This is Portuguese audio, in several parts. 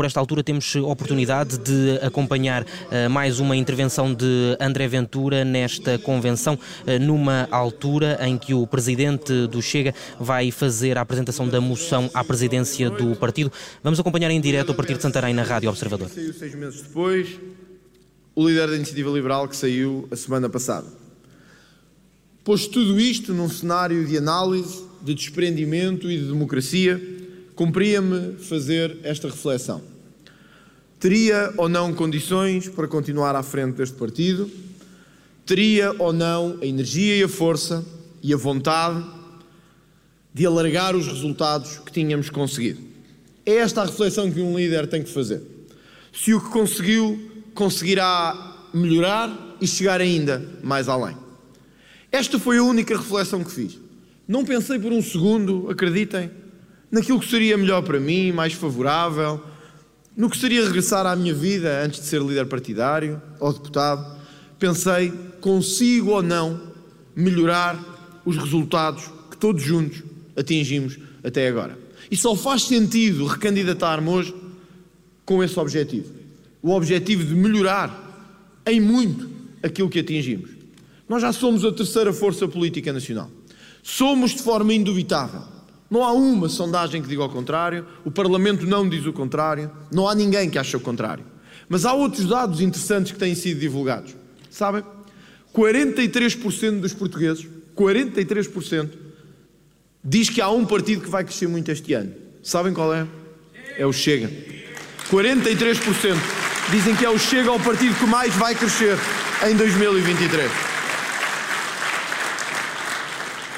por esta altura temos oportunidade de acompanhar mais uma intervenção de André Ventura nesta convenção, numa altura em que o presidente do Chega vai fazer a apresentação da moção à presidência do partido. Vamos acompanhar em direto a partir de Santarém na Rádio Observador. Saiu seis meses depois o líder da Iniciativa Liberal que saiu a semana passada. Pois tudo isto num cenário de análise, de desprendimento e de democracia, cumpria-me fazer esta reflexão. Teria ou não condições para continuar à frente deste partido? Teria ou não a energia e a força e a vontade de alargar os resultados que tínhamos conseguido? É esta a reflexão que um líder tem que fazer. Se o que conseguiu conseguirá melhorar e chegar ainda mais além. Esta foi a única reflexão que fiz. Não pensei por um segundo, acreditem, naquilo que seria melhor para mim, mais favorável, no que seria regressar à minha vida antes de ser líder partidário ou deputado. Pensei, consigo ou não melhorar os resultados que todos juntos atingimos até agora. E só faz sentido recandidatar-me hoje com esse objetivo o objetivo de melhorar em muito aquilo que atingimos. Nós já somos a terceira força política nacional. Somos de forma indubitável. Não há uma sondagem que diga o contrário, o Parlamento não diz o contrário, não há ninguém que ache o contrário. Mas há outros dados interessantes que têm sido divulgados. Sabem? 43% dos portugueses, 43%, diz que há um partido que vai crescer muito este ano. Sabem qual é? É o Chega. 43% dizem que é o Chega ao partido que mais vai crescer em 2023.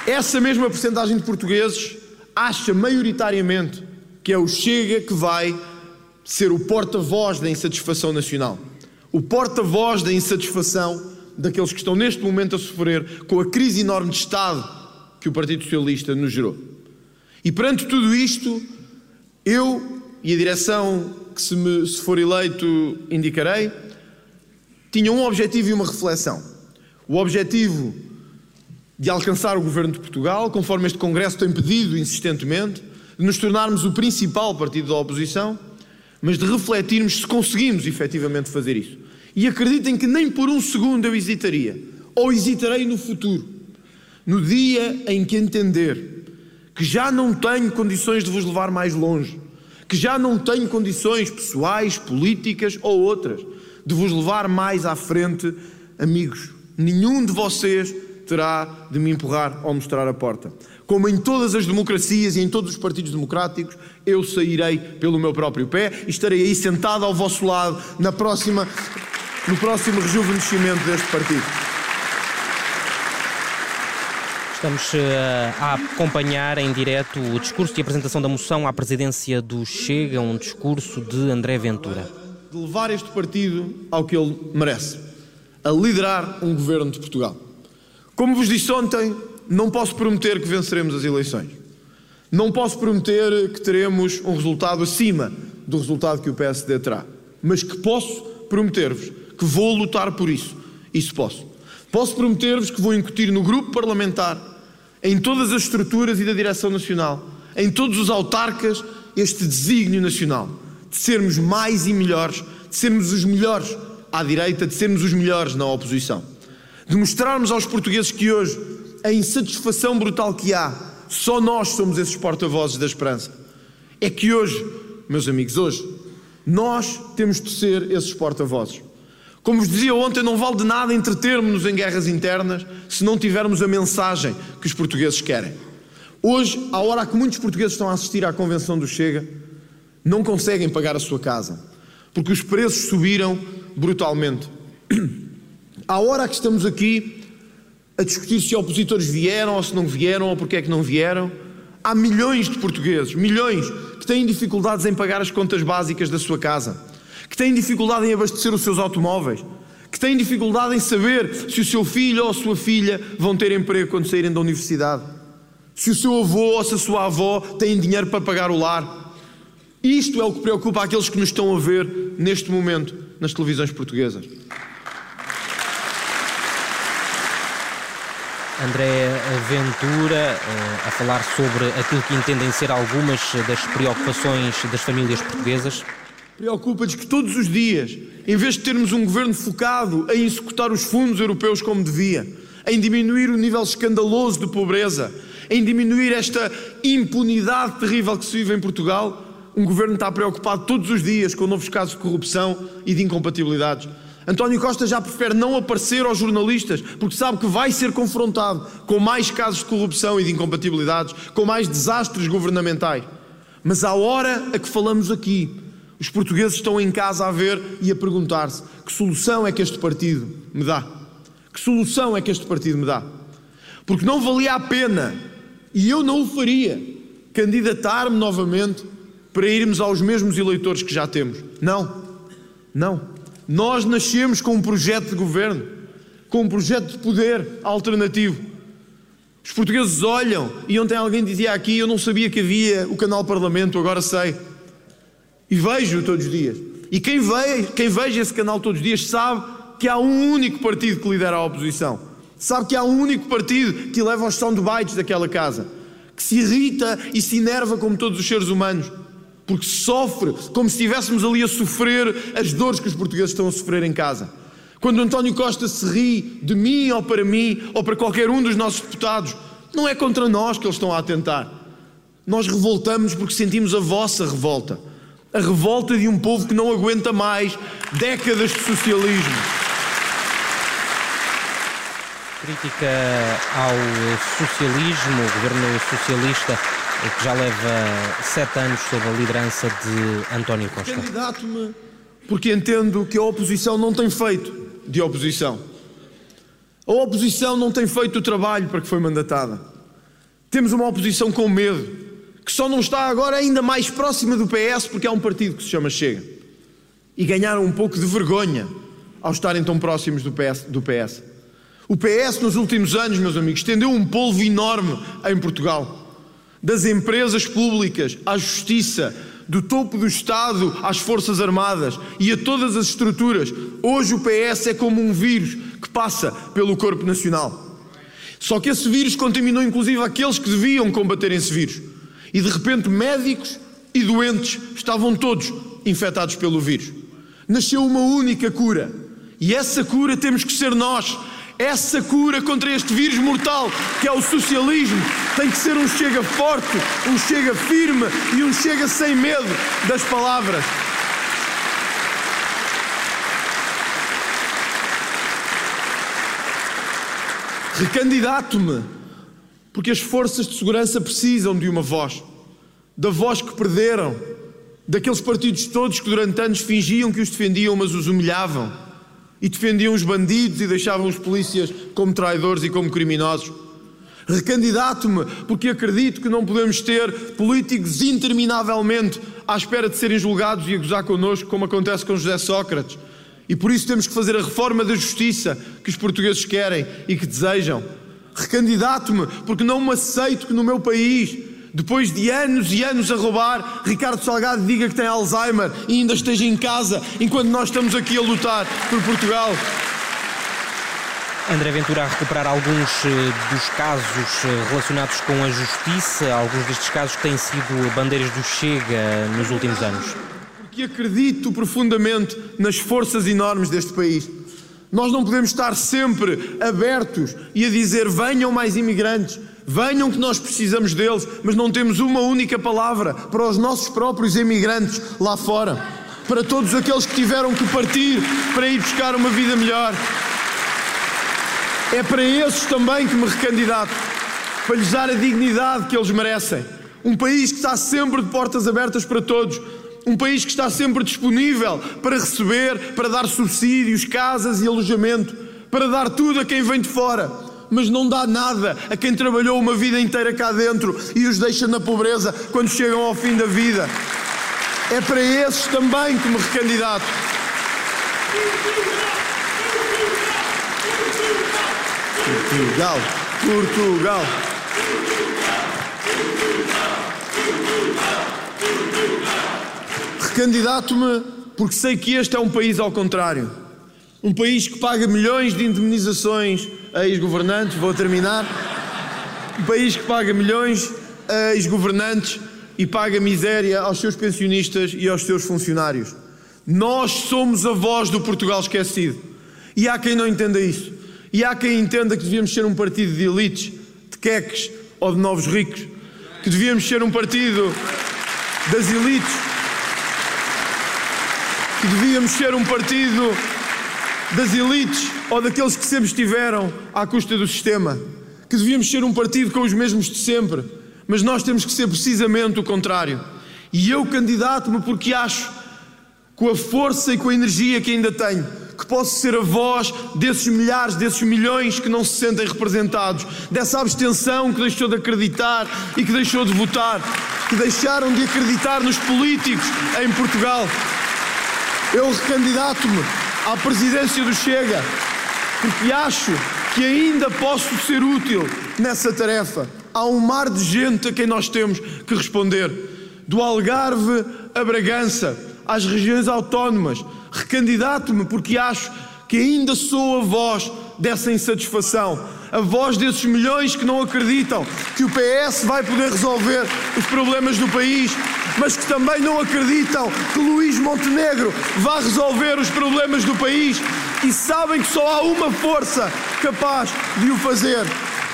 Essa mesma porcentagem de portugueses acha maioritariamente que é o Chega que vai ser o porta-voz da insatisfação nacional. O porta-voz da insatisfação daqueles que estão neste momento a sofrer com a crise enorme de Estado que o Partido Socialista nos gerou. E perante tudo isto, eu e a direção que, se, me, se for eleito, indicarei, tinha um objetivo e uma reflexão. O objetivo de alcançar o governo de Portugal, conforme este Congresso tem pedido insistentemente, de nos tornarmos o principal partido da oposição, mas de refletirmos se conseguimos efetivamente fazer isso. E acreditem que nem por um segundo eu hesitaria, ou hesitarei no futuro, no dia em que entender que já não tenho condições de vos levar mais longe, que já não tenho condições pessoais, políticas ou outras de vos levar mais à frente, amigos. Nenhum de vocês terá de me empurrar ou mostrar a porta. Como em todas as democracias e em todos os partidos democráticos, eu sairei pelo meu próprio pé e estarei aí sentado ao vosso lado na próxima, no próximo rejuvenescimento deste partido. Estamos uh, a acompanhar em direto o discurso de apresentação da moção à presidência do Chega, um discurso de André Ventura. De levar este partido ao que ele merece, a liderar um governo de Portugal. Como vos disse ontem, não posso prometer que venceremos as eleições. Não posso prometer que teremos um resultado acima do resultado que o PSD terá. Mas que posso prometer-vos que vou lutar por isso. Isso posso. Posso prometer-vos que vou incutir no grupo parlamentar em todas as estruturas e da direção nacional, em todos os autarcas, este desígnio nacional de sermos mais e melhores, de sermos os melhores à direita, de sermos os melhores na oposição, de mostrarmos aos portugueses que hoje a insatisfação brutal que há, só nós somos esses porta-vozes da esperança. É que hoje, meus amigos, hoje, nós temos de ser esses porta-vozes. Como vos dizia ontem, não vale de nada entretermos-nos em guerras internas se não tivermos a mensagem que os portugueses querem. Hoje, à hora que muitos portugueses estão a assistir à convenção do Chega, não conseguem pagar a sua casa, porque os preços subiram brutalmente. À hora que estamos aqui a discutir se opositores vieram ou se não vieram ou porque é que não vieram, há milhões de portugueses, milhões, que têm dificuldades em pagar as contas básicas da sua casa que têm dificuldade em abastecer os seus automóveis, que têm dificuldade em saber se o seu filho ou a sua filha vão ter emprego quando saírem da universidade, se o seu avô ou se a sua avó têm dinheiro para pagar o lar. Isto é o que preocupa aqueles que nos estão a ver neste momento nas televisões portuguesas. André Ventura, eh, a falar sobre aquilo que entendem ser algumas das preocupações das famílias portuguesas. Preocupa-lhes que todos os dias, em vez de termos um governo focado em executar os fundos europeus como devia, em diminuir o nível escandaloso de pobreza, em diminuir esta impunidade terrível que se vive em Portugal, um governo está preocupado todos os dias com novos casos de corrupção e de incompatibilidades. António Costa já prefere não aparecer aos jornalistas porque sabe que vai ser confrontado com mais casos de corrupção e de incompatibilidades, com mais desastres governamentais. Mas à hora a que falamos aqui, os portugueses estão em casa a ver e a perguntar-se: que solução é que este partido me dá? Que solução é que este partido me dá? Porque não valia a pena, e eu não o faria, candidatar-me novamente para irmos aos mesmos eleitores que já temos. Não, não. Nós nascemos com um projeto de governo, com um projeto de poder alternativo. Os portugueses olham, e ontem alguém dizia aqui: Eu não sabia que havia o canal Parlamento, agora sei. E vejo todos os dias. E quem, vê, quem veja esse canal todos os dias sabe que há um único partido que lidera a oposição. Sabe que há um único partido que leva aos soundbites daquela casa. Que se irrita e se enerva como todos os seres humanos porque sofre como se estivéssemos ali a sofrer as dores que os portugueses estão a sofrer em casa. Quando António Costa se ri de mim ou para mim ou para qualquer um dos nossos deputados, não é contra nós que eles estão a atentar. Nós revoltamos porque sentimos a vossa revolta. A revolta de um povo que não aguenta mais décadas de socialismo. Crítica ao socialismo, governo socialista que já leva sete anos sob a liderança de António Costa. Candidato-me porque entendo que a oposição não tem feito de oposição. A oposição não tem feito o trabalho para que foi mandatada. Temos uma oposição com medo, que só não está agora ainda mais próxima do PS porque há um partido que se chama Chega. E ganharam um pouco de vergonha ao estarem tão próximos do PS. Do PS. O PS, nos últimos anos, meus amigos, estendeu um polvo enorme em Portugal das empresas públicas à justiça, do topo do Estado às Forças Armadas e a todas as estruturas. Hoje o PS é como um vírus que passa pelo corpo nacional. Só que esse vírus contaminou inclusive aqueles que deviam combater esse vírus. E de repente médicos e doentes estavam todos infectados pelo vírus. Nasceu uma única cura. E essa cura temos que ser nós, essa cura contra este vírus mortal que é o socialismo tem que ser um chega forte, um chega firme e um chega sem medo das palavras. Recandidato-me, porque as forças de segurança precisam de uma voz, da voz que perderam, daqueles partidos todos que durante anos fingiam que os defendiam, mas os humilhavam e defendiam os bandidos e deixavam os polícias como traidores e como criminosos. Recandidato-me porque acredito que não podemos ter políticos interminavelmente à espera de serem julgados e a gozar connosco, como acontece com José Sócrates. E por isso temos que fazer a reforma da justiça que os portugueses querem e que desejam. Recandidato-me porque não me aceito que no meu país depois de anos e anos a roubar, Ricardo Salgado diga que tem Alzheimer e ainda esteja em casa enquanto nós estamos aqui a lutar por Portugal. André Ventura a recuperar alguns eh, dos casos eh, relacionados com a justiça, alguns destes casos que têm sido bandeiras do Chega nos últimos anos. Porque acredito profundamente nas forças enormes deste país. Nós não podemos estar sempre abertos e a dizer venham mais imigrantes, Venham que nós precisamos deles, mas não temos uma única palavra para os nossos próprios imigrantes lá fora, para todos aqueles que tiveram que partir para ir buscar uma vida melhor. É para esses também que me recandidato, para lhes dar a dignidade que eles merecem. Um país que está sempre de portas abertas para todos, um país que está sempre disponível para receber, para dar subsídios, casas e alojamento, para dar tudo a quem vem de fora mas não dá nada a quem trabalhou uma vida inteira cá dentro e os deixa na pobreza quando chegam ao fim da vida. É para esses também que me recandidato. Portugal, Portugal. Recandidato-me porque sei que este é um país ao contrário. Um país que paga milhões de indemnizações a ex-governantes, vou terminar. Um país que paga milhões a ex-governantes e paga miséria aos seus pensionistas e aos seus funcionários. Nós somos a voz do Portugal esquecido. E há quem não entenda isso. E há quem entenda que devíamos ser um partido de elites, de queques ou de novos ricos. Que devíamos ser um partido das elites. Que devíamos ser um partido das elites ou daqueles que sempre estiveram à custa do sistema. Que devíamos ser um partido com os mesmos de sempre. Mas nós temos que ser precisamente o contrário. E eu candidato-me porque acho, com a força e com a energia que ainda tenho, que posso ser a voz desses milhares, desses milhões que não se sentem representados, dessa abstenção que deixou de acreditar e que deixou de votar, que deixaram de acreditar nos políticos em Portugal. Eu recandidato-me à presidência do Chega porque acho que ainda posso ser útil nessa tarefa. Há um mar de gente a quem nós temos que responder. Do Algarve a Bragança, às regiões autónomas, recandidato-me porque acho que ainda sou a voz dessa insatisfação, a voz desses milhões que não acreditam que o PS vai poder resolver os problemas do país, mas que também não acreditam que Luís Montenegro vai resolver os problemas do país e sabem que só há uma força capaz de o fazer.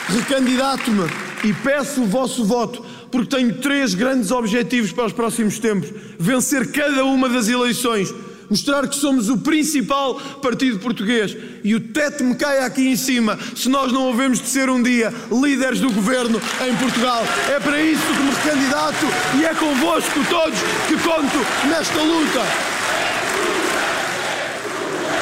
Recandidato-me e peço o vosso voto porque tenho três grandes objetivos para os próximos tempos: vencer cada uma das eleições, mostrar que somos o principal partido português e o teto me cai aqui em cima se nós não havemos de ser um dia líderes do governo em Portugal. É para isso que me recandidato e é convosco todos que conto nesta luta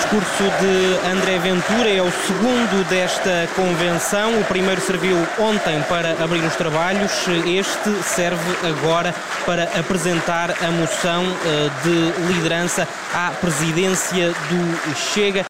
discurso de André Ventura é o segundo desta convenção. O primeiro serviu ontem para abrir os trabalhos, este serve agora para apresentar a moção eh, de liderança à presidência do Chega.